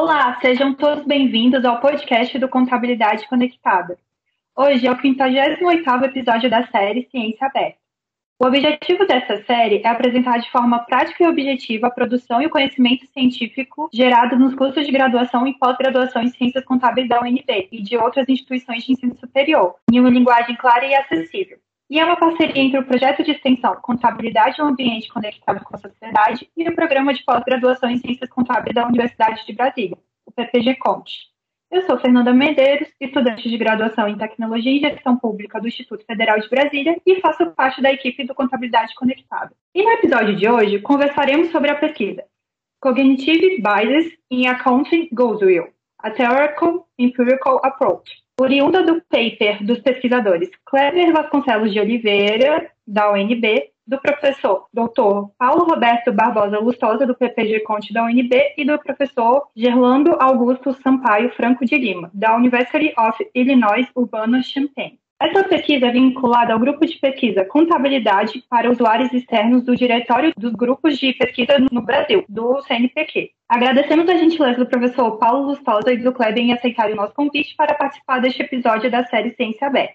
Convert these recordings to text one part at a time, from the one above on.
Olá, sejam todos bem-vindos ao podcast do Contabilidade Conectada. Hoje é o 58º episódio da série Ciência Aberta. O objetivo dessa série é apresentar de forma prática e objetiva a produção e o conhecimento científico gerado nos cursos de graduação e pós-graduação em Ciências Contábeis da UNB e de outras instituições de ensino superior, em uma linguagem clara e acessível. E é uma parceria entre o projeto de extensão Contabilidade e um Ambiente Conectado com a Sociedade e o Programa de Pós-Graduação em Ciências Contábeis da Universidade de Brasília, o PPG Conte. Eu sou Fernanda Medeiros, estudante de graduação em Tecnologia e Gestão Pública do Instituto Federal de Brasília e faço parte da equipe do Contabilidade Conectada. E no episódio de hoje conversaremos sobre a pesquisa Cognitive Biases in Accounting Goodwill, a Theoretical Empirical Approach, oriunda do paper dos pesquisadores Cleber Vasconcelos de Oliveira, da UNB, do professor Dr. Paulo Roberto Barbosa Lustosa, do PPG Conte da UNB, e do professor Gerlando Augusto Sampaio Franco de Lima, da University of Illinois Urbana-Champaign. Essa pesquisa é vinculada ao grupo de pesquisa Contabilidade para Usuários Externos do Diretório dos Grupos de Pesquisa no Brasil, do CNPq. Agradecemos a gentileza do professor Paulo Lustosa e do Kleber em aceitarem o nosso convite para participar deste episódio da série Ciência Aberta.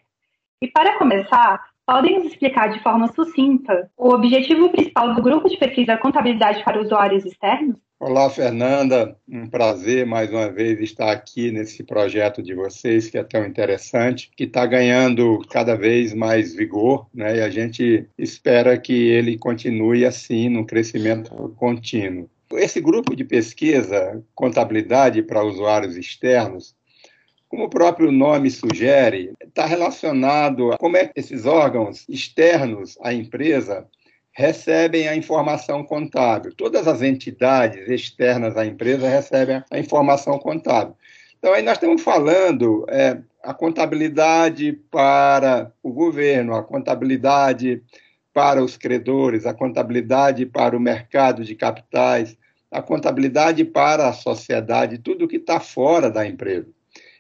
E para começar, Podem nos explicar de forma sucinta o objetivo principal do grupo de pesquisa Contabilidade para Usuários Externos? Olá, Fernanda. Um prazer mais uma vez estar aqui nesse projeto de vocês, que é tão interessante, que está ganhando cada vez mais vigor, né? E a gente espera que ele continue assim, no crescimento contínuo. Esse grupo de pesquisa, Contabilidade para Usuários Externos, como o próprio nome sugere, está relacionado a como é que esses órgãos externos à empresa recebem a informação contábil. Todas as entidades externas à empresa recebem a informação contábil. Então, aí nós estamos falando é, a contabilidade para o governo, a contabilidade para os credores, a contabilidade para o mercado de capitais, a contabilidade para a sociedade, tudo que está fora da empresa.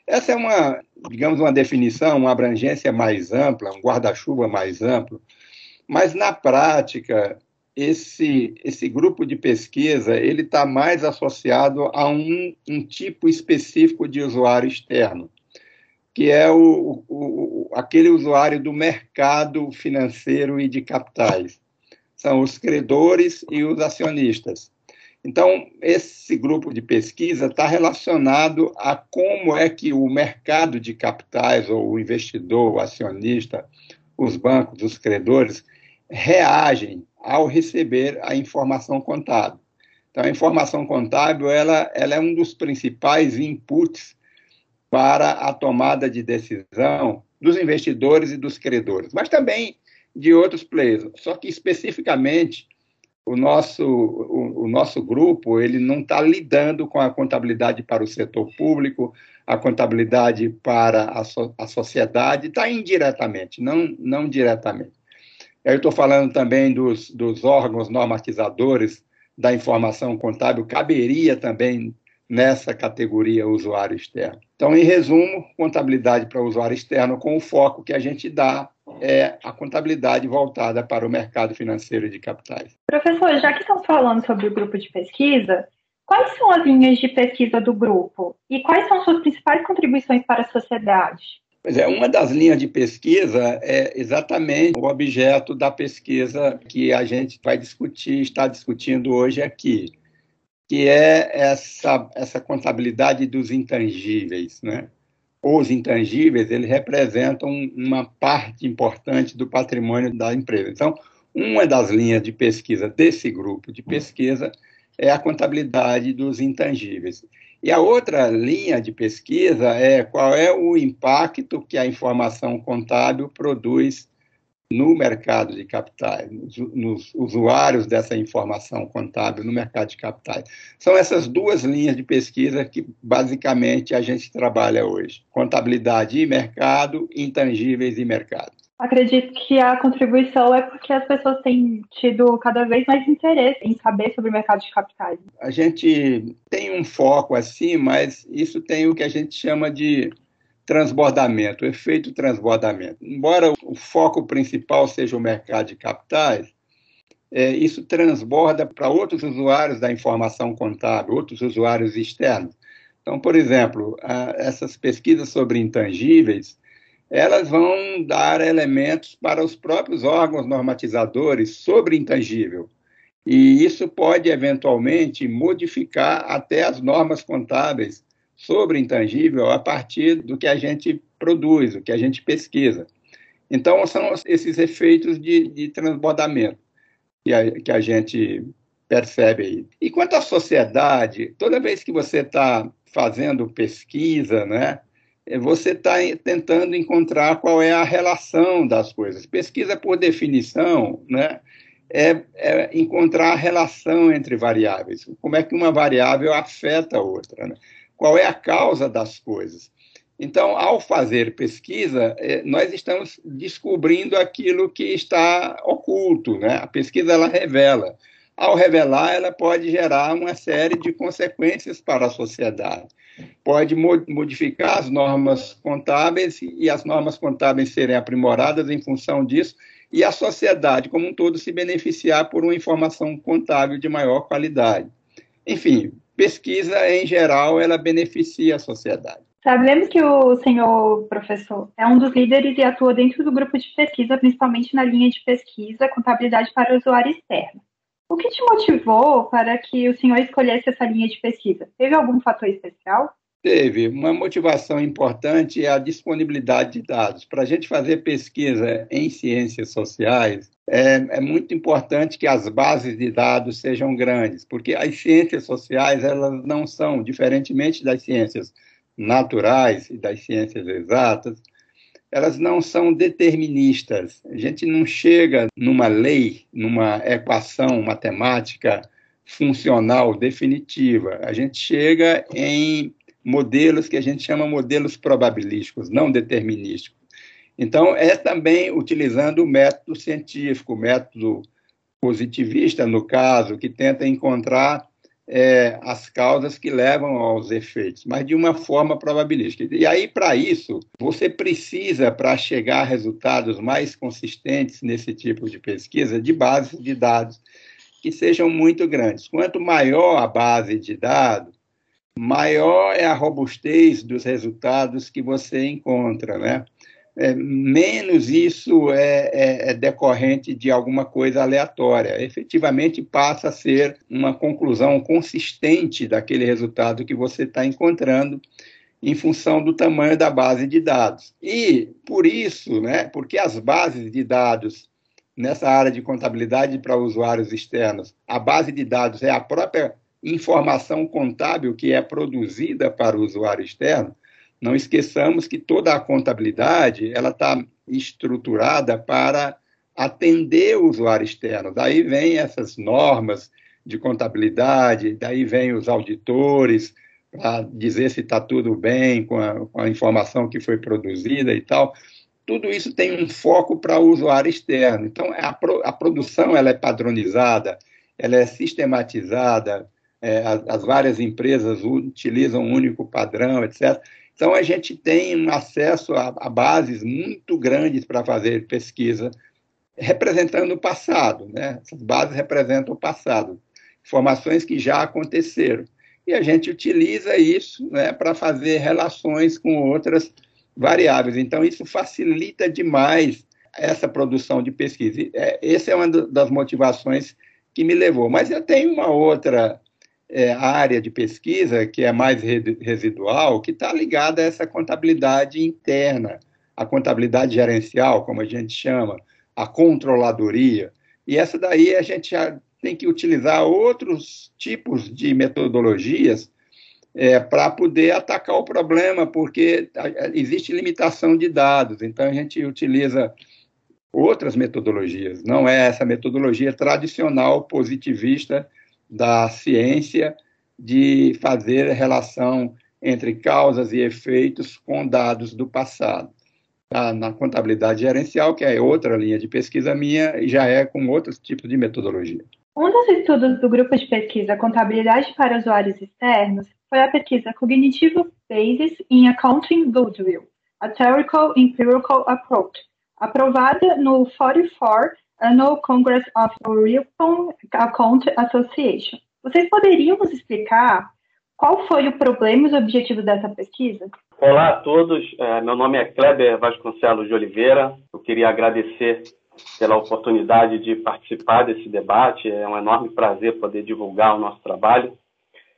Essa é uma, digamos, uma definição, uma abrangência mais ampla, um guarda-chuva mais amplo, mas na prática esse, esse grupo de pesquisa ele está mais associado a um, um, tipo específico de usuário externo, que é o, o, aquele usuário do mercado financeiro e de capitais. São os credores e os acionistas. Então, esse grupo de pesquisa está relacionado a como é que o mercado de capitais, ou o investidor, o acionista, os bancos, os credores, reagem ao receber a informação contábil. Então, a informação contábil ela, ela é um dos principais inputs para a tomada de decisão dos investidores e dos credores, mas também de outros players. Só que, especificamente, o nosso, o, o nosso grupo ele não está lidando com a contabilidade para o setor público, a contabilidade para a, so, a sociedade, está indiretamente, não, não diretamente. Eu estou falando também dos, dos órgãos normatizadores da informação contábil, caberia também nessa categoria usuário externo. Então, em resumo, contabilidade para usuário externo com o foco que a gente dá é a contabilidade voltada para o mercado financeiro de capitais. Professor, já que estamos falando sobre o grupo de pesquisa, quais são as linhas de pesquisa do grupo e quais são suas principais contribuições para a sociedade? Pois é, uma das linhas de pesquisa é exatamente o objeto da pesquisa que a gente vai discutir, está discutindo hoje aqui, que é essa, essa contabilidade dos intangíveis, né? Os intangíveis, eles representam uma parte importante do patrimônio da empresa. Então, uma das linhas de pesquisa desse grupo de pesquisa é a contabilidade dos intangíveis. E a outra linha de pesquisa é qual é o impacto que a informação contábil produz no mercado de capitais, nos, usuários dessa informação contábil no mercado de capitais. São essas duas linhas de pesquisa que basicamente a gente trabalha hoje: contabilidade e mercado, intangíveis e mercado. Acredito que a contribuição é porque as pessoas têm tido cada vez mais interesse em saber sobre o mercado de capitais. A gente tem um foco assim, mas isso tem o que a gente chama de transbordamento, efeito transbordamento. Embora o foco principal seja o mercado de capitais, é, isso transborda para outros usuários da informação contábil, outros usuários externos. Então, por exemplo, essas pesquisas sobre intangíveis, elas vão dar elementos para os próprios órgãos normatizadores sobre intangível. E isso pode, eventualmente, modificar até as normas contábeis sobre intangível a partir do que a gente produz, o que a gente pesquisa. Então, são esses efeitos de, de transbordamento que a, que a gente percebe aí. E quanto à sociedade, toda vez que você está fazendo pesquisa, né, você está tentando encontrar qual é a relação das coisas. Pesquisa, por definição, né, é, é, encontrar a relação entre variáveis. Como é que uma variável afeta a outra? Né? Qual é a causa das coisas? Então, ao fazer pesquisa, é, nós estamos descobrindo aquilo que está oculto, né? A pesquisa ela revela. Ao revelar, ela pode gerar uma série de consequências para a sociedade. Pode modificar as normas contábeis e as normas contábeis serem aprimoradas em função disso e a sociedade como um todo se beneficiar por uma informação contábil de maior qualidade. Enfim, pesquisa em geral ela beneficia a sociedade. Sabemos que o senhor professor é um dos líderes e atua dentro do grupo de pesquisa, principalmente na linha de pesquisa contabilidade para o usuário externo. O que te motivou para que o senhor escolhesse essa linha de pesquisa? Teve algum fator especial? Teve. Uma motivação importante é a disponibilidade de dados. Para a gente fazer pesquisa em ciências sociais, é, é, muito importante que as bases de dados sejam grandes, porque as ciências sociais elas não são, diferentemente das ciências naturais e das ciências exatas, elas não são deterministas. A gente não chega numa lei, numa equação matemática funcional definitiva. A gente chega em modelos que a gente chama modelos probabilísticos, não determinísticos. Então, é também utilizando o método científico, o método positivista, no caso, que tenta encontrar é, as causas que levam aos efeitos, mas de uma forma probabilística. E aí, para isso, você precisa, para chegar a resultados mais consistentes nesse tipo de pesquisa, de bases de dados que sejam muito grandes. Quanto maior a base de dados, maior é a robustez dos resultados que você encontra, né? É, menos isso é, é, é, decorrente de alguma coisa aleatória. Efetivamente passa a ser uma conclusão consistente daquele resultado que você está encontrando em função do tamanho da base de dados. E por isso, né, porque as bases de dados nessa área de contabilidade para usuários externos, a base de dados é a própria informação contábil que é produzida para o usuário externo, não esqueçamos que toda a contabilidade ela está estruturada para atender o usuário externo. Daí vem essas normas de contabilidade, daí vem os auditores para dizer se está tudo bem com a, com a, informação que foi produzida e tal. Tudo isso tem um foco para o usuário externo. Então, a, pro, a produção ela é padronizada, ela é sistematizada, é, as, as várias empresas utilizam um único padrão, etc. Então, a gente tem acesso a, a bases muito grandes para fazer pesquisa, representando o passado. Né? Essas bases representam o passado, informações que já aconteceram. E a gente utiliza isso né, para fazer relações com outras variáveis. Então, isso facilita demais essa produção de pesquisa. É, essa é uma das motivações que me levou. Mas eu tenho uma outra é, área de pesquisa, que é mais residual, que está ligada a essa contabilidade interna, a contabilidade gerencial, como a gente chama, a controladoria. E essa daí a gente já tem que utilizar outros tipos de metodologias é, para poder atacar o problema, porque existe limitação de dados. Então, a gente utiliza outras metodologias, não é essa metodologia tradicional positivista da ciência de fazer relação entre causas e efeitos com dados do passado. Tá? Na contabilidade gerencial, que é outra linha de pesquisa minha, já é com outros tipos de metodologia. Um dos estudos do grupo de pesquisa Contabilidade para Usuários Externos foi a pesquisa Cognitive Basis in Accounting Goodwill, a Theoretical Empirical Approach, aprovada no 44 Annual Congress of European Account Association. Vocês poderiam nos explicar qual foi o problema e os objetivos dessa pesquisa? Olá a todos, é, meu nome é Kleber Vasconcelos de Oliveira. Eu queria agradecer pela oportunidade de participar desse debate. É um enorme prazer poder divulgar o nosso trabalho.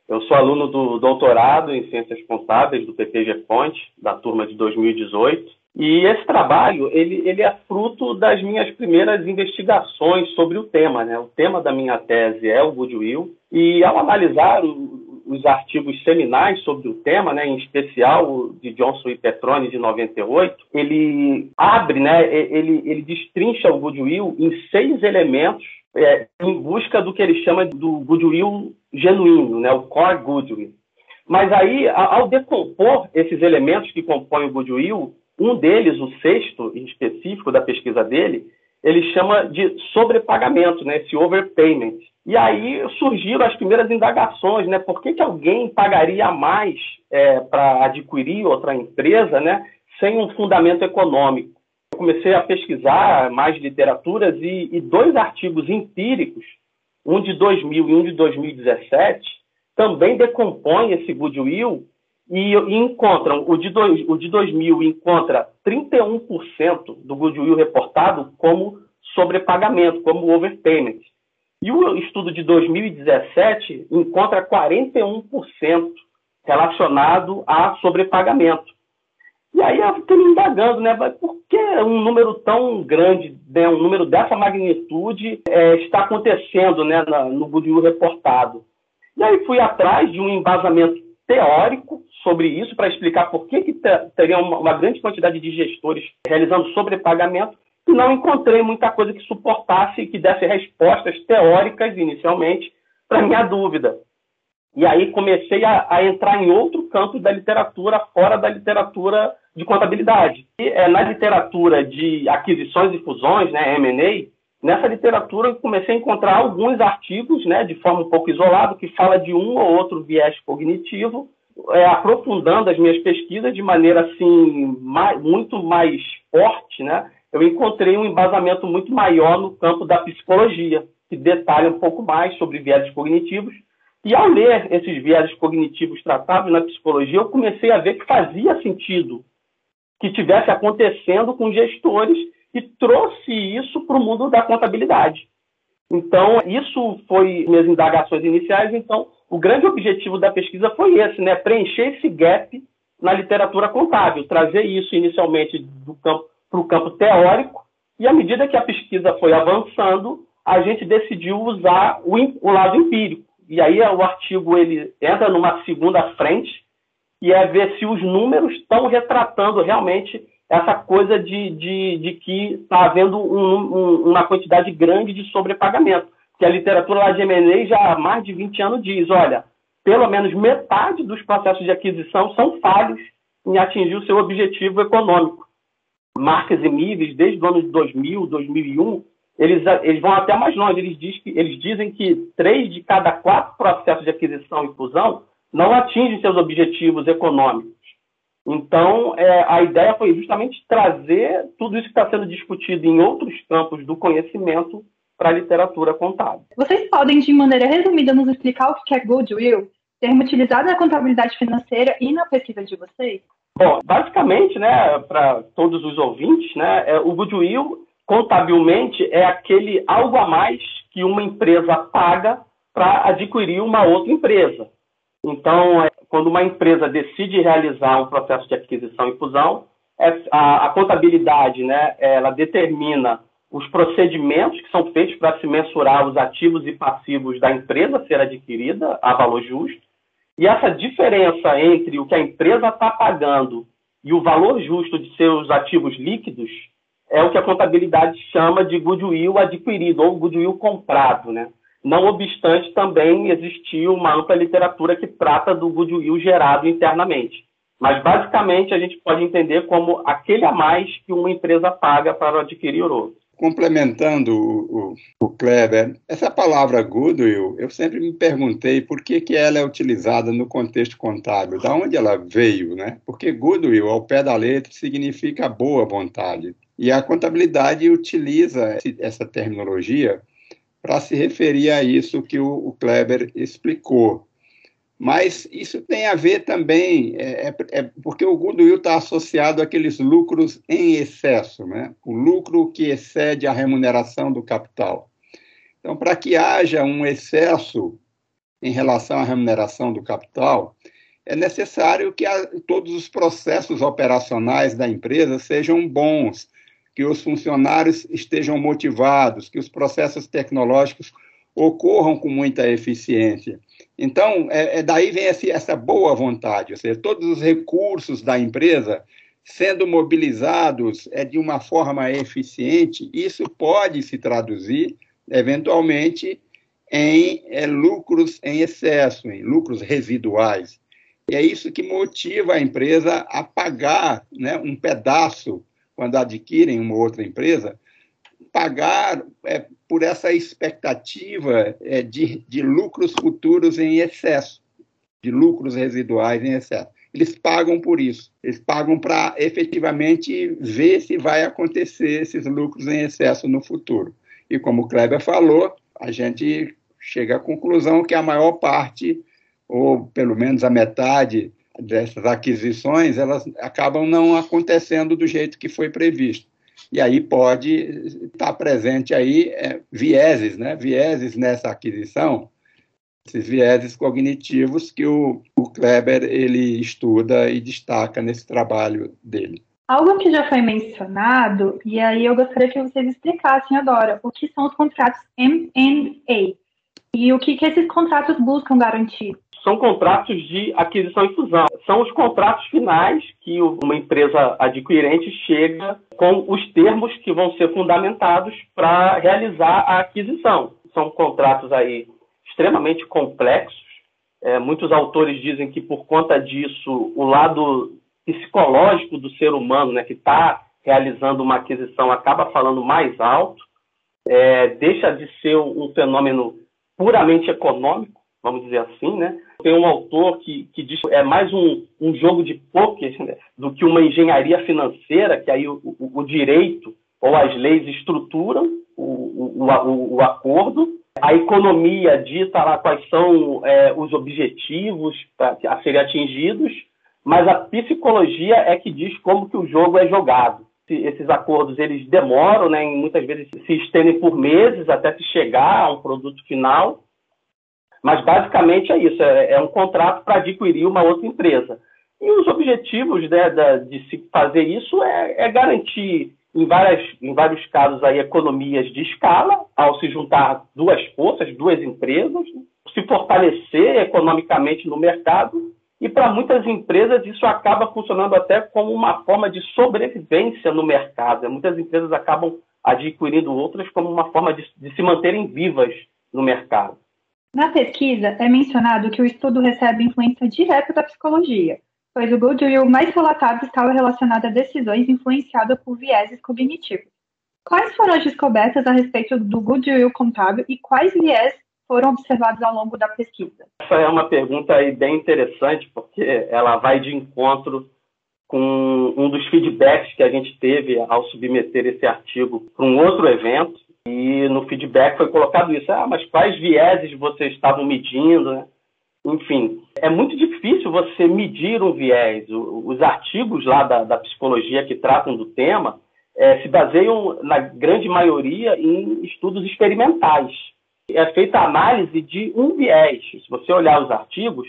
Eu sou aluno do doutorado em Ciências Contábeis do PPG Fonte, da turma de 2018. E esse trabalho, ele, ele é fruto das minhas primeiras investigações sobre o tema. Né? O tema da minha tese é o Goodwill. E ao analisar o, os artigos seminais sobre o tema, né, em especial o de Johnson e Petroni, de 98, ele abre, né, ele, ele destrincha o Goodwill em seis elementos é, em busca do que ele chama do Goodwill genuíno, né, o core Goodwill. Mas aí, ao decompor esses elementos que compõem o Goodwill, um deles, o sexto em específico da pesquisa dele, ele chama de sobrepagamento, né, esse overpayment. E aí surgiram as primeiras indagações, né? Por que, que alguém pagaria mais é, para adquirir outra empresa, né? Sem um fundamento econômico. Eu comecei a pesquisar mais literaturas e, e dois artigos empíricos, um de 2000 e um de 2017, também decompõem esse goodwill e, e encontram, o de, dois, o de 2000 encontra 31% do goodwill reportado como sobrepagamento, como overpayment. E o estudo de 2017 encontra 41% relacionado a sobrepagamento. E aí eu fiquei me indagando, né? Por que um número tão grande, né, um número dessa magnitude é, está acontecendo né, na, no Goodwill reportado? E aí fui atrás de um embasamento teórico sobre isso para explicar por que, que teria uma, uma grande quantidade de gestores realizando sobrepagamento e não encontrei muita coisa que suportasse, que desse respostas teóricas inicialmente para minha dúvida. E aí comecei a, a, entrar em outro campo da literatura, fora da literatura de contabilidade. E, é, na literatura de aquisições e fusões, né, M&A, nessa literatura eu comecei a encontrar alguns artigos, né, de forma um pouco isolada, que fala de um ou outro viés cognitivo, é, aprofundando as minhas pesquisas de maneira assim mais, muito mais forte, né, eu encontrei um embasamento muito maior no campo da psicologia, que detalha um pouco mais sobre viéses cognitivos. E ao ler esses viéses cognitivos tratados na psicologia, eu comecei a ver que fazia sentido que tivesse acontecendo com gestores e trouxe isso para o mundo da contabilidade. Então, isso foi minhas indagações iniciais. Então, o grande objetivo da pesquisa foi esse, né? Preencher esse gap na literatura contábil, trazer isso inicialmente do campo para o campo teórico, e à medida que a pesquisa foi avançando, a gente decidiu usar o, o lado empírico. E aí o artigo ele entra numa segunda frente, e é ver se os números estão retratando realmente essa coisa de, de, de que está havendo um, um, uma quantidade grande de sobrepagamento. Que a literatura lá de M&A já há mais de 20 anos diz, olha, pelo menos metade dos processos de aquisição são falhos em atingir o seu objetivo econômico marcas e desde o ano de 2000, 2001, eles, eles vão até mais longe. Eles, diz que, eles dizem que três de cada quatro processos de aquisição e fusão não atingem seus objetivos econômicos. Então, é, a ideia foi justamente trazer tudo isso que está sendo discutido em outros campos do conhecimento para a literatura contábil. Vocês podem, de maneira resumida, nos explicar o que é goodwill, termo utilizado na contabilidade financeira e na pesquisa de vocês? Bom, basicamente, né, para todos os ouvintes, né, é, o goodwill, contabilmente, é aquele algo a mais que uma empresa paga para adquirir uma outra empresa. Então, é, quando uma empresa decide realizar um processo de aquisição e fusão, é, a, a, contabilidade, né, ela determina os procedimentos que são feitos para se mensurar os ativos e passivos da empresa a ser adquirida a valor justo, e essa diferença entre o que a empresa está pagando e o valor justo de seus ativos líquidos é o que a contabilidade chama de goodwill adquirido ou goodwill comprado, né? Não obstante, também existiu uma ampla literatura que trata do goodwill gerado internamente. Mas, basicamente, a gente pode entender como aquele a mais que uma empresa paga para adquirir outro. Complementando o, o, o, Kleber, essa palavra goodwill, eu sempre me perguntei por que, que ela é utilizada no contexto contábil, da onde ela veio, né? Porque goodwill, ao pé da letra, significa boa vontade. E a contabilidade utiliza essa terminologia para se referir a isso que o, o Kleber explicou. Mas isso tem a ver também, é, é, é porque o goodwill está associado àqueles lucros em excesso, né? o lucro que excede a remuneração do capital. Então, para que haja um excesso em relação à remuneração do capital, é necessário que a, todos os processos operacionais da empresa sejam bons, que os funcionários estejam motivados, que os processos tecnológicos ocorram com muita eficiência. Então, é, é daí vem esse, essa boa vontade, ou seja, todos os recursos da empresa sendo mobilizados é, de uma forma eficiente, isso pode se traduzir, eventualmente, em é, lucros em excesso, em lucros residuais. E é isso que motiva a empresa a pagar né, um pedaço, quando adquirem uma outra empresa, pagar é, por essa expectativa é, de, de lucros futuros em excesso, de lucros residuais em excesso. Eles pagam por isso, eles pagam para efetivamente ver se vai acontecer esses lucros em excesso no futuro. E como o Kleber falou, a gente chega à conclusão que a maior parte, ou pelo menos a metade dessas aquisições, elas acabam não acontecendo do jeito que foi previsto e aí pode estar presente aí é, vieses, né? Vieses nessa aquisição, esses vieses cognitivos que o, o Kleber ele estuda e destaca nesse trabalho dele. Algo que já foi mencionado, e aí eu gostaria que vocês explicassem agora, o que são os contratos M&A e o que, que esses contratos buscam garantir são contratos de aquisição e fusão. São os contratos finais que uma empresa adquirente chega com os termos que vão ser fundamentados para realizar a aquisição. São contratos aí extremamente complexos. É, muitos autores dizem que por conta disso o lado psicológico do ser humano, né, que está realizando uma aquisição, acaba falando mais alto. É, deixa de ser um fenômeno puramente econômico, vamos dizer assim, né? Tem um autor que, que diz que é mais um, um jogo de pôquer né, do que uma engenharia financeira, que aí o, o, o direito ou as leis estruturam o, o, acordo, a economia dita lá quais são é, os objetivos a serem atingidos, mas a psicologia é que diz como que o jogo é jogado. Esses acordos eles demoram, né, muitas vezes se estendem por meses até se chegar a um produto final, mas basicamente é isso: é, é um contrato para adquirir uma outra empresa. E os objetivos né, da, de se fazer isso é, é garantir, em, várias, em vários casos, aí, economias de escala, ao se juntar duas forças, duas empresas, se fortalecer economicamente no mercado. E para muitas empresas isso acaba funcionando até como uma forma de sobrevivência no mercado. Muitas empresas acabam adquirindo outras como uma forma de, de se manterem vivas no mercado. Na pesquisa, é mencionado que o estudo recebe influência direta da psicologia, pois o goodwill mais relatado estava relacionado a decisões influenciadas por vieses cognitivos. Quais foram as descobertas a respeito do goodwill contábil e quais viés foram observados ao longo da pesquisa? Essa é uma pergunta aí bem interessante, porque ela vai de encontro com um dos feedbacks que a gente teve ao submeter esse artigo para um outro evento, e no feedback foi colocado isso. Ah, mas quais vieses vocês estavam medindo? Né? Enfim, é muito difícil você medir um viés. Os artigos lá da, da psicologia que tratam do tema é, se baseiam, na grande maioria, em estudos experimentais. É feita a análise de um viés. Se você olhar os artigos,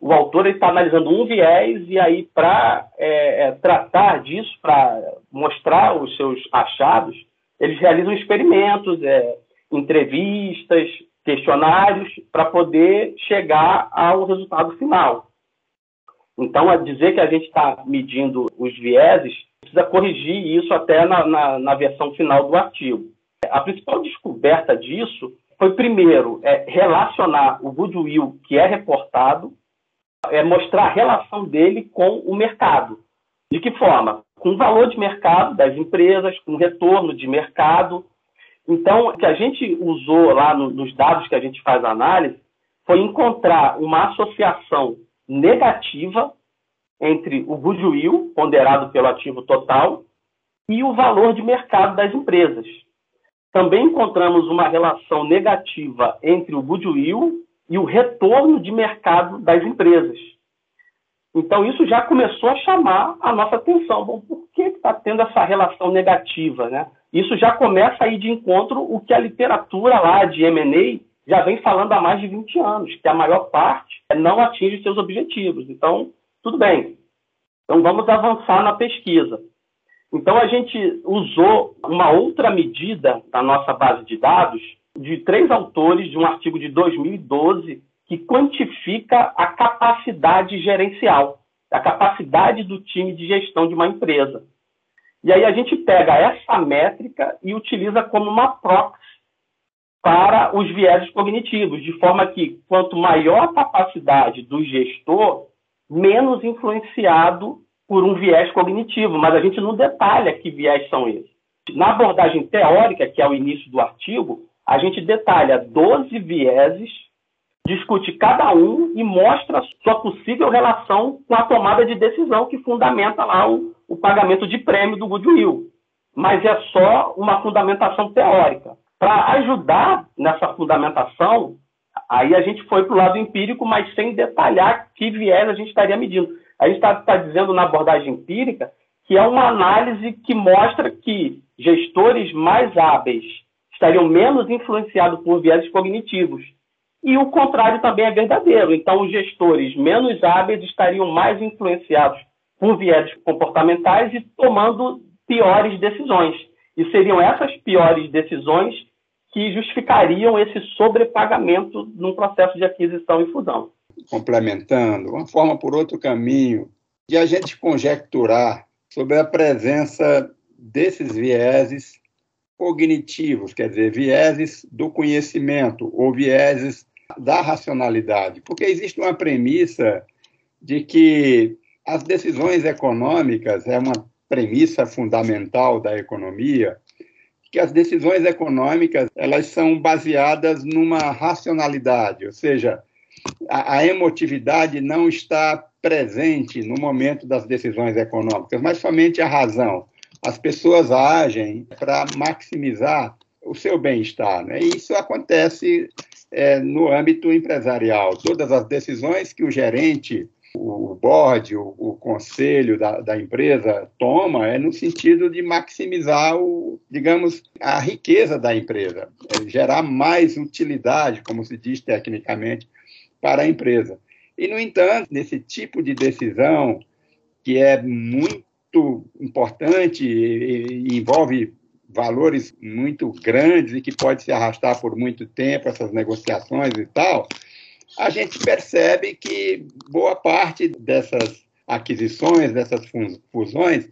o autor está analisando um viés e aí, para é, é, tratar disso, para mostrar os seus achados, eles realizam experimentos, é, entrevistas, questionários, para poder chegar ao resultado final. Então, dizer que a gente está medindo os vieses, precisa corrigir isso até na, na, na, versão final do artigo. A principal descoberta disso foi, primeiro, é, relacionar o goodwill que é reportado, é mostrar a relação dele com o mercado. De que forma? Com valor de mercado das empresas, com retorno de mercado. Então, o que a gente usou lá no, nos dados que a gente faz a análise foi encontrar uma associação negativa entre o goodwill, ponderado pelo ativo total, e o valor de mercado das empresas. Também encontramos uma relação negativa entre o goodwill e o retorno de mercado das empresas. Então, isso já começou a chamar a nossa atenção. Bom, por que está tendo essa relação negativa? Né? Isso já começa a ir de encontro o que a literatura lá de M&A já vem falando há mais de 20 anos, que a maior parte não atinge seus objetivos. Então, tudo bem. Então, vamos avançar na pesquisa. Então, a gente usou uma outra medida na nossa base de dados de três autores de um artigo de 2012 que quantifica a capacidade gerencial, a capacidade do time de gestão de uma empresa. E aí a gente pega essa métrica e utiliza como uma proxy para os vieses cognitivos, de forma que quanto maior a capacidade do gestor, menos influenciado por um viés cognitivo, mas a gente não detalha que viés são esses. Na abordagem teórica, que é o início do artigo, a gente detalha 12 vieses discute cada um e mostra sua possível relação com a tomada de decisão que fundamenta lá o, o pagamento de prêmio do Goodwill. Mas é só uma fundamentação teórica. Para ajudar nessa fundamentação, aí a gente foi para o lado empírico, mas sem detalhar que viés a gente estaria medindo. A gente está tá dizendo na abordagem empírica que é uma análise que mostra que gestores mais hábeis estariam menos influenciados por viés cognitivos e o contrário também é verdadeiro. Então, os gestores menos hábeis estariam mais influenciados por viés comportamentais e tomando piores decisões. E seriam essas piores decisões que justificariam esse sobrepagamento num processo de aquisição e fusão. Complementando, uma forma por outro caminho de a gente conjecturar sobre a presença desses vieses cognitivos, quer dizer, vieses do conhecimento ou vieses da racionalidade, porque existe uma premissa de que as decisões econômicas é uma premissa fundamental da economia, que as decisões econômicas elas são baseadas numa racionalidade, ou seja, a, a emotividade não está presente no momento das decisões econômicas, mas somente a razão. As pessoas agem para maximizar o seu bem-estar. Né? E isso acontece é, no âmbito empresarial. Todas as decisões que o gerente, o board, o, o conselho da, da, empresa toma é no sentido de maximizar, o, digamos, a riqueza da empresa, é gerar mais utilidade, como se diz tecnicamente, para a empresa. E, no entanto, nesse tipo de decisão, que é muito importante e, e envolve valores muito grandes e que pode se arrastar por muito tempo, essas negociações e tal, a gente percebe que boa parte dessas aquisições, dessas fusões,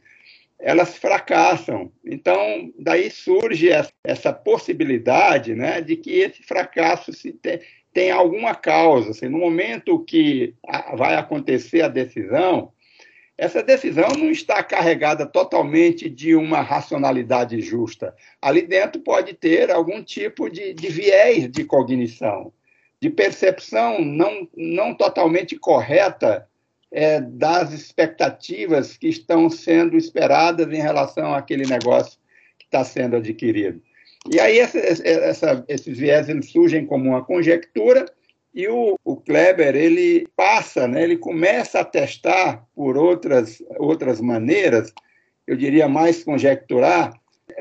elas fracassam. Então, daí surge essa possibilidade né, de que esse fracasso se tem, tem alguma causa. Assim, no momento que vai acontecer a decisão, essa decisão não está carregada totalmente de uma racionalidade justa. Ali dentro pode ter algum tipo de, de viés de cognição, de percepção não, não totalmente correta é, das expectativas que estão sendo esperadas em relação àquele negócio que está sendo adquirido. E aí essa, essa, esses viés eles surgem como uma conjectura e o, o Kleber, ele passa, né, ele começa a testar por outras, outras maneiras, eu diria mais conjecturar,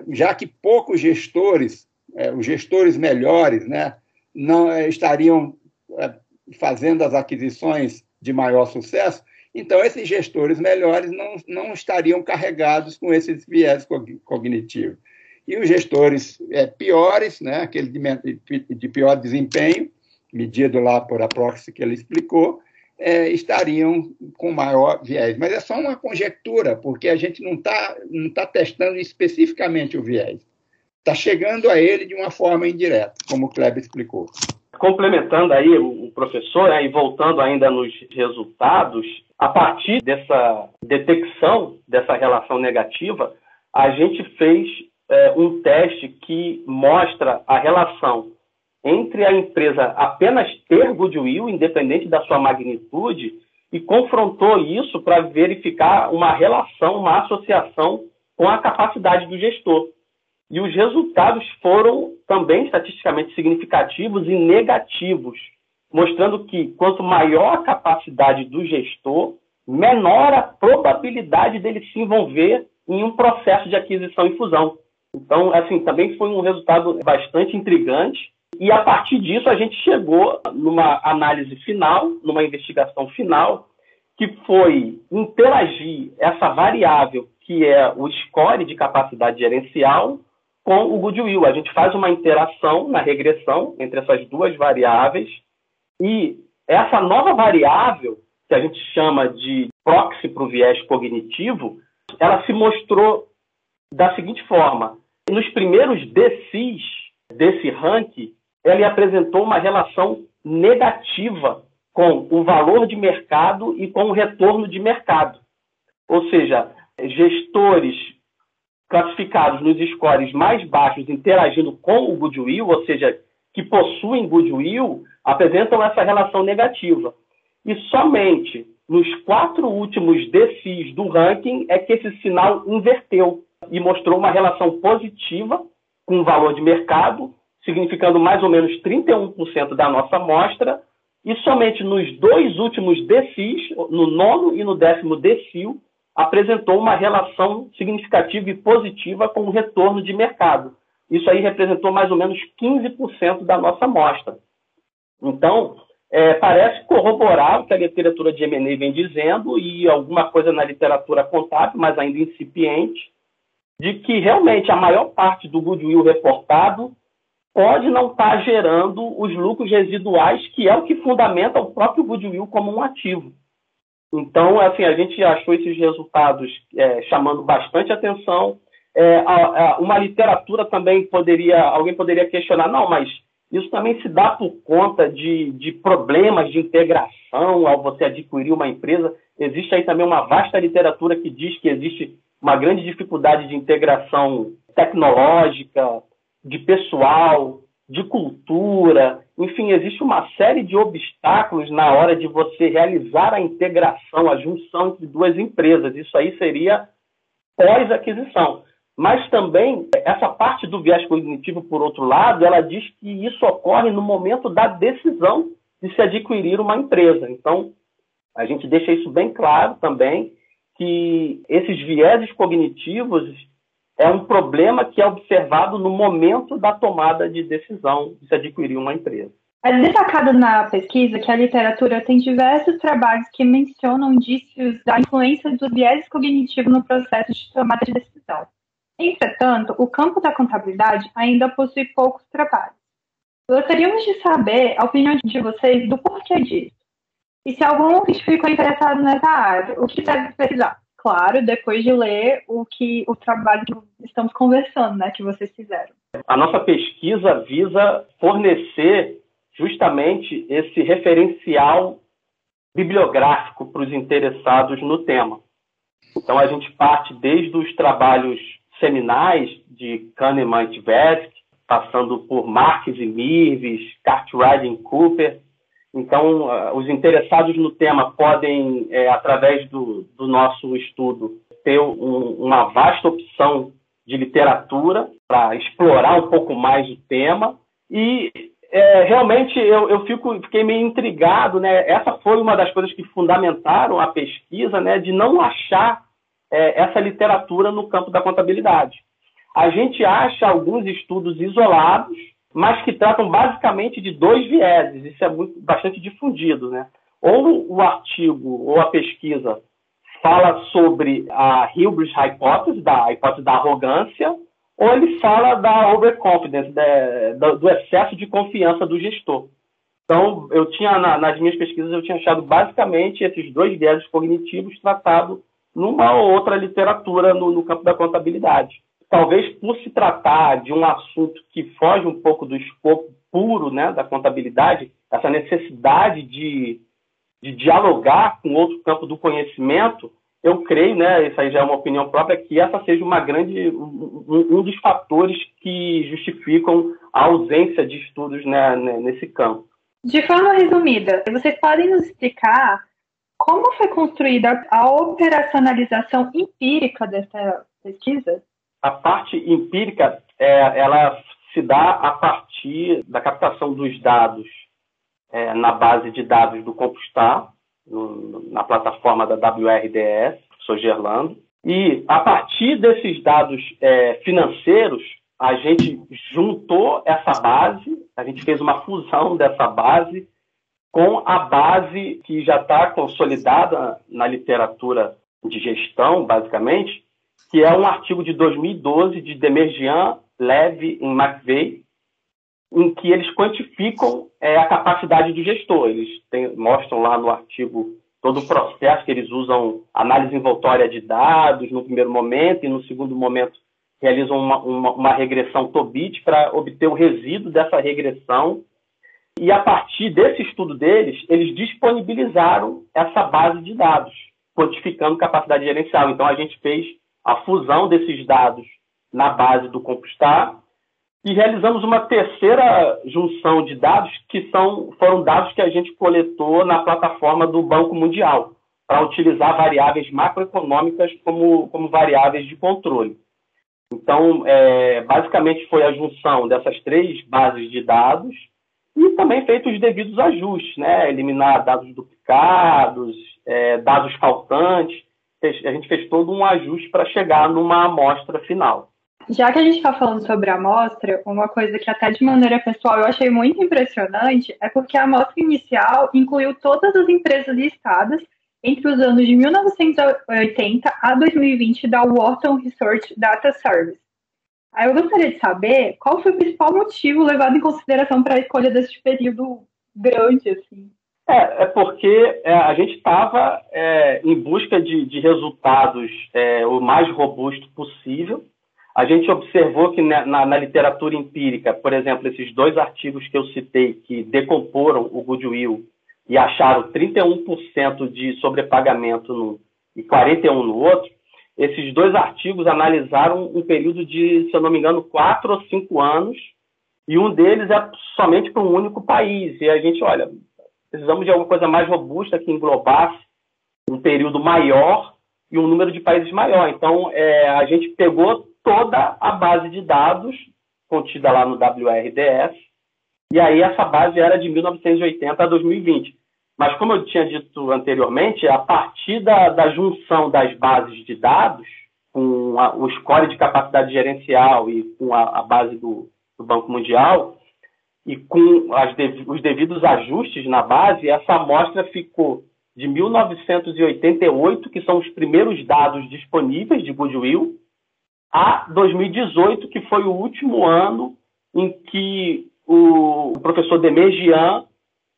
já que poucos gestores, é, os gestores melhores, né, não é, estariam é, fazendo as aquisições de maior sucesso, então esses gestores melhores não, não estariam carregados com esses viés cognitivos. E os gestores é, piores, né, aquele de, de pior desempenho, medido lá por a proxy que ele explicou, é, estariam com maior viés. Mas é só uma conjectura, porque a gente não está não tá testando especificamente o viés. Está chegando a ele de uma forma indireta, como o Kleber explicou. Complementando aí o professor, né, e voltando ainda nos resultados, a partir dessa detecção dessa relação negativa, a gente fez é, um teste que mostra a relação entre a empresa apenas ter goodwill, independente da sua magnitude, e confrontou isso para verificar uma relação, uma associação com a capacidade do gestor. E os resultados foram também estatisticamente significativos e negativos. mostrando que quanto maior a capacidade do gestor, menor a probabilidade dele se envolver em um processo de aquisição e fusão. Então, assim, também foi um resultado bastante intrigante. E a partir disso, a gente chegou numa análise final, numa investigação final, que foi interagir essa variável, que é o score de capacidade gerencial, com o goodwill. A gente faz uma interação na regressão entre essas duas variáveis e essa nova variável, que a gente chama de proxy para o viés cognitivo, ela se mostrou da seguinte forma. Nos primeiros DCs desse ranking, ele apresentou uma relação negativa com o valor de mercado e com o retorno de mercado. Ou seja, gestores classificados nos scores mais baixos interagindo com o goodwill, ou seja, que possuem goodwill, apresentam essa relação negativa. E somente nos quatro últimos DCs do ranking é que esse sinal inverteu e mostrou uma relação positiva com o valor de mercado, significando mais ou menos 31% da nossa amostra, e somente nos dois últimos DCs, no nono e no décimo DCIL, apresentou uma relação significativa e positiva com o retorno de mercado. Isso aí representou mais ou menos 15% da nossa amostra. Então, é, parece corroborar o que a literatura de M&A vem dizendo e alguma coisa na literatura contábil, mas ainda incipiente, de que realmente a maior parte do goodwill reportado pode não estar tá gerando os lucros residuais, que é o que fundamenta o próprio goodwill como um ativo. Então, assim, a gente achou esses resultados é, chamando bastante atenção. É, a, a, uma literatura também poderia, alguém poderia questionar, não, mas isso também se dá por conta de, de problemas de integração ao você adquirir uma empresa. Existe aí também uma vasta literatura que diz que existe uma grande dificuldade de integração tecnológica, de pessoal, de cultura, enfim, existe uma série de obstáculos na hora de você realizar a integração, a junção entre duas empresas. Isso aí seria pós-aquisição. Mas também, essa parte do viés cognitivo, por outro lado, ela diz que isso ocorre no momento da decisão de se adquirir uma empresa. Então, a gente deixa isso bem claro também, que esses vieses cognitivos é um problema que é observado no momento da tomada de decisão de se adquirir uma empresa. É destacado na pesquisa que a literatura tem diversos trabalhos que mencionam indícios da influência do viés cognitivo no processo de tomada de decisão. Entretanto, o campo da contabilidade ainda possui poucos trabalhos. Gostaríamos de saber a opinião de vocês do porquê disso. E se algum ouvinte ficou interessado nessa área, o que deve pesquisar? Claro, depois de ler o que o trabalho que estamos conversando, né, que vocês fizeram. A nossa pesquisa visa fornecer justamente esse referencial bibliográfico para os interessados no tema. Então a gente parte desde os trabalhos seminais de Kahneman e Tversky, passando por Marques e Mirves, Cartwright e Cooper, então, uh, os interessados no tema podem, é, através do, do, nosso estudo, ter um, uma vasta opção de literatura para explorar um pouco mais o tema. E é, realmente eu, eu fico, fiquei meio intrigado, né? Essa foi uma das coisas que fundamentaram a pesquisa, né? De não achar é, essa literatura no campo da contabilidade. A gente acha alguns estudos isolados mas que tratam basicamente de dois vieses. Isso é muito, bastante difundido, né? Ou o artigo ou a pesquisa fala sobre a hubris hypothesis, da hipótese da arrogância, ou ele fala da overconfidence, da, do excesso de confiança do gestor. Então, eu tinha, nas minhas pesquisas, eu tinha achado basicamente esses dois vieses cognitivos tratados numa ou outra literatura no, no campo da contabilidade talvez por se tratar de um assunto que foge um pouco do escopo puro né, da contabilidade, essa necessidade de, de dialogar com outro campo do conhecimento, eu creio, né, isso aí já é uma opinião própria, que essa seja uma grande, um, um dos fatores que justificam a ausência de estudos né, nesse campo. De forma resumida, vocês podem nos explicar como foi construída a operacionalização empírica dessa pesquisa? A parte empírica, é, ela se dá a partir da captação dos dados é, na base de dados do Compustar, no, na plataforma da WRDS, professor Gerlando. E a partir desses dados é, financeiros, a gente juntou essa base, a gente fez uma fusão dessa base com a base que já está consolidada na literatura de gestão, basicamente, que é um artigo de 2012 de Demerjian, Leve e McVeigh, em que eles quantificam é, a capacidade do gestor. Eles tem, mostram lá no artigo todo o processo que eles usam, análise envoltória de dados no primeiro momento e no segundo momento realizam uma, uma, uma regressão Tobit para obter o resíduo dessa regressão. E a partir desse estudo deles, eles disponibilizaram essa base de dados, quantificando capacidade gerencial. Então a gente fez a fusão desses dados na base do Compustar e realizamos uma terceira junção de dados que são, foram dados que a gente coletou na plataforma do Banco Mundial para utilizar variáveis macroeconômicas como, como variáveis de controle. Então, é, basicamente foi a junção dessas três bases de dados e também feito os devidos ajustes, né? eliminar dados duplicados, é, dados faltantes. A gente fez todo um ajuste para chegar numa amostra final. Já que a gente está falando sobre a amostra, uma coisa que até de maneira pessoal eu achei muito impressionante é porque a amostra inicial incluiu todas as empresas listadas entre os anos de 1980 a 2020 da Wharton Research Data Service. Aí eu gostaria de saber qual foi o principal motivo levado em consideração para a escolha desse período grande, assim. É, é porque é, a gente estava é, em busca de, de resultados é, o mais robusto possível a gente observou que na, na, literatura empírica, por exemplo, esses dois artigos que eu citei, que decomporam o goodwill e acharam 31% de sobrepagamento num e 41% no outro, esses dois artigos analisaram um período de, se eu não me engano, quatro ou cinco anos, e um deles é somente para um único país. E a gente, olha, precisamos de alguma coisa mais robusta que englobasse um período maior e um número de países maior. Então, é, a gente pegou toda a base de dados contida lá no WRDS, e aí essa base era de 1980 a 2020. Mas, como eu tinha dito anteriormente, a partir da, da junção das bases de dados, com a, o score de capacidade gerencial e com a, a base do, do, Banco Mundial, e com as, os devidos ajustes na base, essa amostra ficou de 1988, que são os primeiros dados disponíveis de Goodwill, a 2018, que foi o último ano em que o, professor Demejian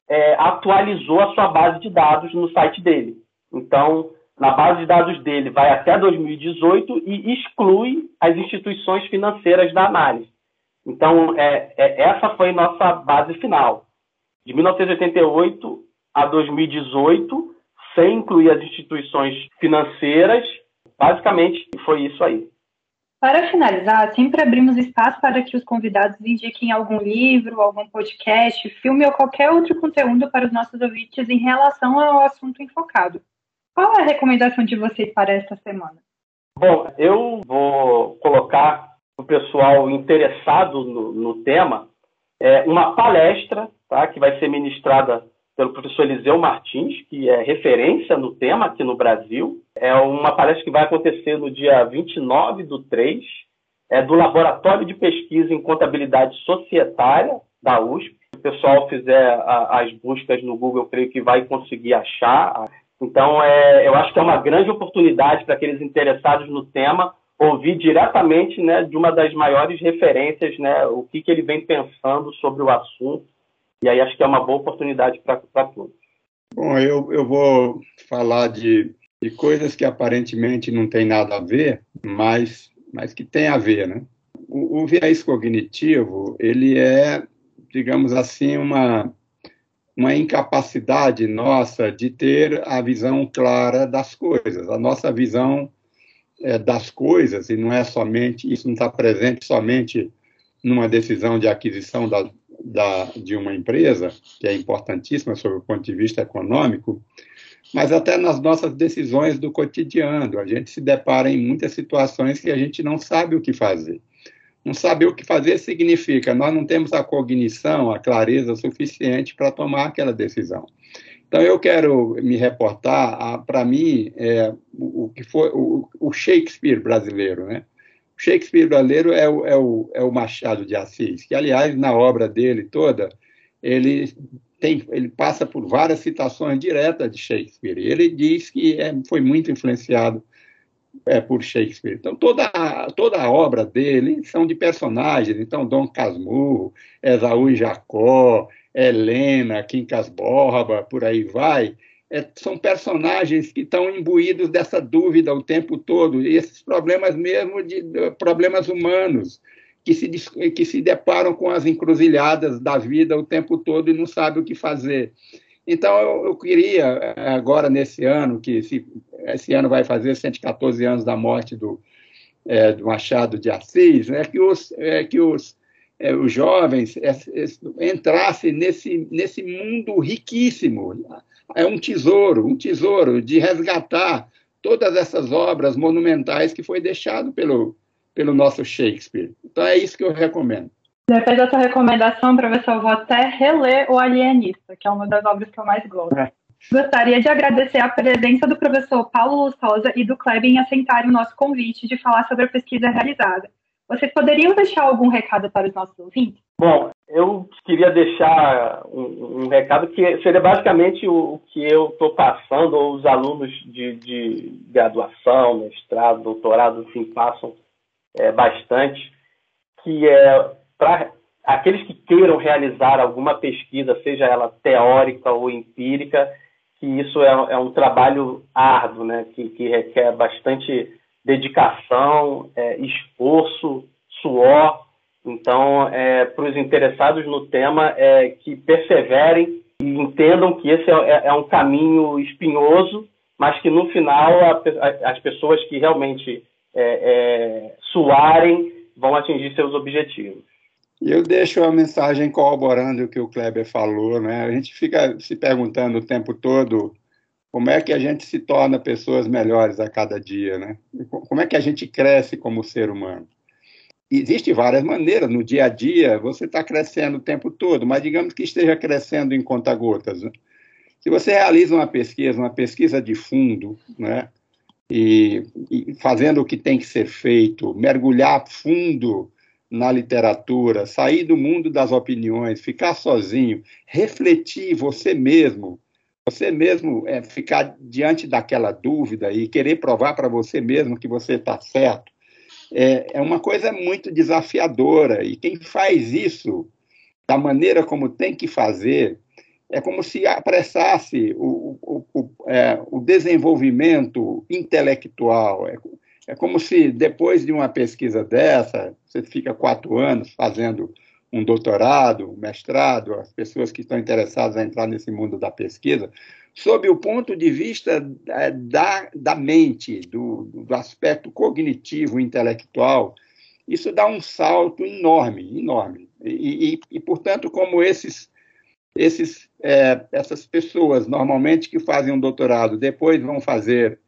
é, atualizou a sua base de dados no site dele. Então, na base de dados dele vai até 2018 e exclui as instituições financeiras da análise. Então, é, é, essa foi nossa base final. De 1988 a 2018, sem incluir as instituições financeiras, basicamente foi isso aí. Para finalizar, sempre abrimos espaço para que os convidados indiquem algum livro, algum podcast, filme ou qualquer outro conteúdo para os nossos ouvintes em relação ao assunto enfocado. Qual é a recomendação de vocês para esta semana? Bom, eu vou colocar o pessoal interessado no, no tema é, uma palestra tá, que vai ser ministrada pelo professor Eliseu Martins, que é referência no tema aqui no Brasil. É uma palestra que vai acontecer no dia 29 do 3, é do Laboratório de Pesquisa em Contabilidade Societária da USP. Se o pessoal fizer a, as buscas no Google, eu creio que vai conseguir achar. Então, é, eu acho que é uma grande oportunidade para aqueles interessados no tema ouvir diretamente né, de uma das maiores referências, né, o que, que ele vem pensando sobre o assunto e aí acho que é uma boa oportunidade para todos. Bom, eu, eu vou falar de, de coisas que aparentemente não tem nada a ver, mas, mas que tem a ver, né? O, o viés cognitivo, ele é, digamos assim, uma, uma incapacidade nossa de ter a visão clara das coisas. A nossa visão é, das coisas, e não é somente, isso não está presente somente numa decisão de aquisição da, da, de uma empresa, que é importantíssima sob o ponto de vista econômico, mas até nas nossas decisões do cotidiano. A gente se depara em muitas situações que a gente não sabe o que fazer. Não saber o que fazer significa nós não temos a cognição, a clareza suficiente para tomar aquela decisão. Então eu quero me reportar, para mim, é, o, que foi o, o, Shakespeare brasileiro, né? O Shakespeare brasileiro é o, é, o, é o Machado de Assis, que aliás na obra dele toda ele tem, ele passa por várias citações diretas de Shakespeare. Ele diz que é, foi muito influenciado é, por Shakespeare. Então, toda, toda a obra dele são de personagens. Então, Dom Casmurro, Esaú e Jacó, Helena, Quincas Borba, por aí vai. É, são personagens que estão imbuídos dessa dúvida o tempo todo, e esses problemas mesmo de, de problemas humanos, que se, que se deparam com as encruzilhadas da vida o tempo todo e não sabem o que fazer. Então, eu, eu, queria, agora nesse ano, que esse, esse, ano vai fazer 114 anos da morte do, é, do Machado de Assis, né, que os, é, que os, é, os jovens é, é, entrassem nesse, nesse mundo riquíssimo. É um tesouro, um tesouro de resgatar todas essas obras monumentais que foi deixado pelo, pelo nosso Shakespeare. Então, é isso que eu recomendo. Depois dessa recomendação, professor, eu vou até reler O Alienista, que é uma das obras que eu mais gosto. É. Gostaria de agradecer a presença do professor Paulo Lustosa e do Kleber em aceitarem o nosso convite de falar sobre a pesquisa realizada. Vocês poderiam deixar algum recado para os nossos ouvintes? Bom, eu queria deixar um, um recado que seria basicamente o, o que eu estou passando, ou os alunos de, de, graduação, mestrado, doutorado, enfim, passam é, bastante, que é para aqueles que queiram realizar alguma pesquisa, seja ela teórica ou empírica, que isso é, é um trabalho árduo, né? que, que requer bastante dedicação, é, esforço, suor. Então, é, para os interessados no tema, é, que perseverem e entendam que esse é, é, é um caminho espinhoso, mas que no final a, a, as pessoas que realmente é, é, suarem vão atingir seus objetivos. Eu deixo uma mensagem corroborando o que o Kleber falou, né? A gente fica se perguntando o tempo todo como é que a gente se torna pessoas melhores a cada dia, né? Como é que a gente cresce como ser humano? Existem várias maneiras. No dia a dia, você está crescendo o tempo todo, mas digamos que esteja crescendo em conta-gotas. Né? Se você realiza uma pesquisa, uma pesquisa de fundo, né? E, e fazendo o que tem que ser feito, mergulhar fundo na literatura, sair do mundo das opiniões, ficar sozinho, refletir você mesmo, você mesmo é, ficar diante daquela dúvida e querer provar para você mesmo que você está certo, é, é uma coisa muito desafiadora. E quem faz isso da maneira como tem que fazer, é como se apressasse o, o, o, é, o desenvolvimento intelectual. É, é como se depois de uma pesquisa dessa, você fica quatro anos fazendo um doutorado, um mestrado, as pessoas que estão interessadas em entrar nesse mundo da pesquisa, sob o ponto de vista é, da, da mente, do, do aspecto cognitivo, intelectual, isso dá um salto enorme, enorme. E, e, e portanto, como esses, esses, é, essas pessoas normalmente que fazem um doutorado depois vão fazer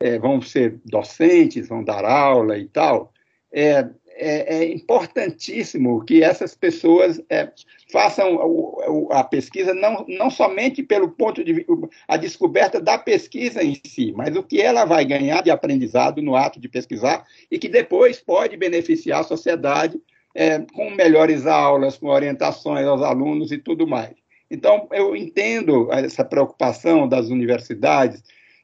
é, vão ser docentes, vão dar aula e tal, é, é, é importantíssimo que essas pessoas é, façam a, pesquisa não, não somente pelo ponto de a descoberta da pesquisa em si, mas o que ela vai ganhar de aprendizado no ato de pesquisar e que depois pode beneficiar a sociedade é, com melhores aulas, com orientações aos alunos e tudo mais. Então, eu entendo essa preocupação das universidades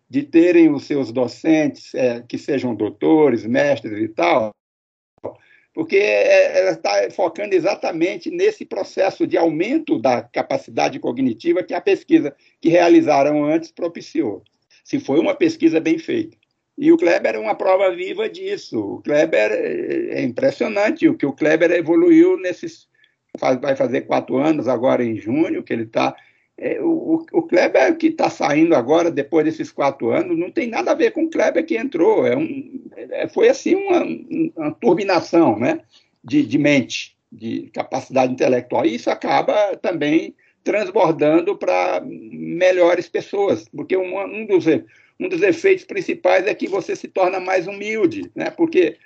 de terem os seus docentes é, que sejam doutores, mestres e tal, porque é, ela está focando exatamente nesse processo de aumento da capacidade cognitiva que a pesquisa que realizaram antes propiciou. Se foi uma pesquisa bem feita. E o Kleber é uma prova viva disso. O Kleber é, é impressionante o que o Kleber evoluiu nesses. Vai fazer quatro anos agora em junho, que ele está é, o, o Kleber que está saindo agora, depois desses quatro anos, não tem nada a ver com o Kleber que entrou. É um, é, foi assim uma, uma turbinação né, de, de, mente, de capacidade intelectual. E isso acaba também transbordando para melhores pessoas, porque um, um, dos, um dos efeitos principais é que você se torna mais humilde, né? porque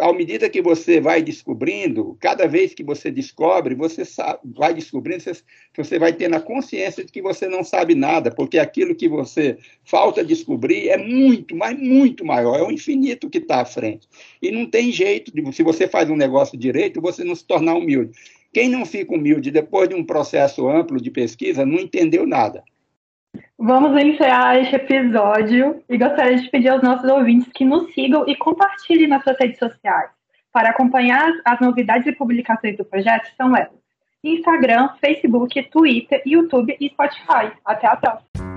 à medida que você vai descobrindo, cada vez que você descobre, você sabe, vai descobrindo, você, você vai tendo a consciência de que você não sabe nada, porque aquilo que você falta descobrir é muito, mas muito maior, é o infinito que está à frente. E não tem jeito, de, se você faz um negócio direito, você não se tornar humilde. Quem não fica humilde depois de um processo amplo de pesquisa não entendeu nada. Vamos encerrar este episódio e gostaria de pedir aos nossos ouvintes que nos sigam e compartilhem nas suas redes sociais. Para acompanhar as novidades e publicações do projeto são elas: Instagram, Facebook, Twitter, YouTube e Spotify. Até a próxima!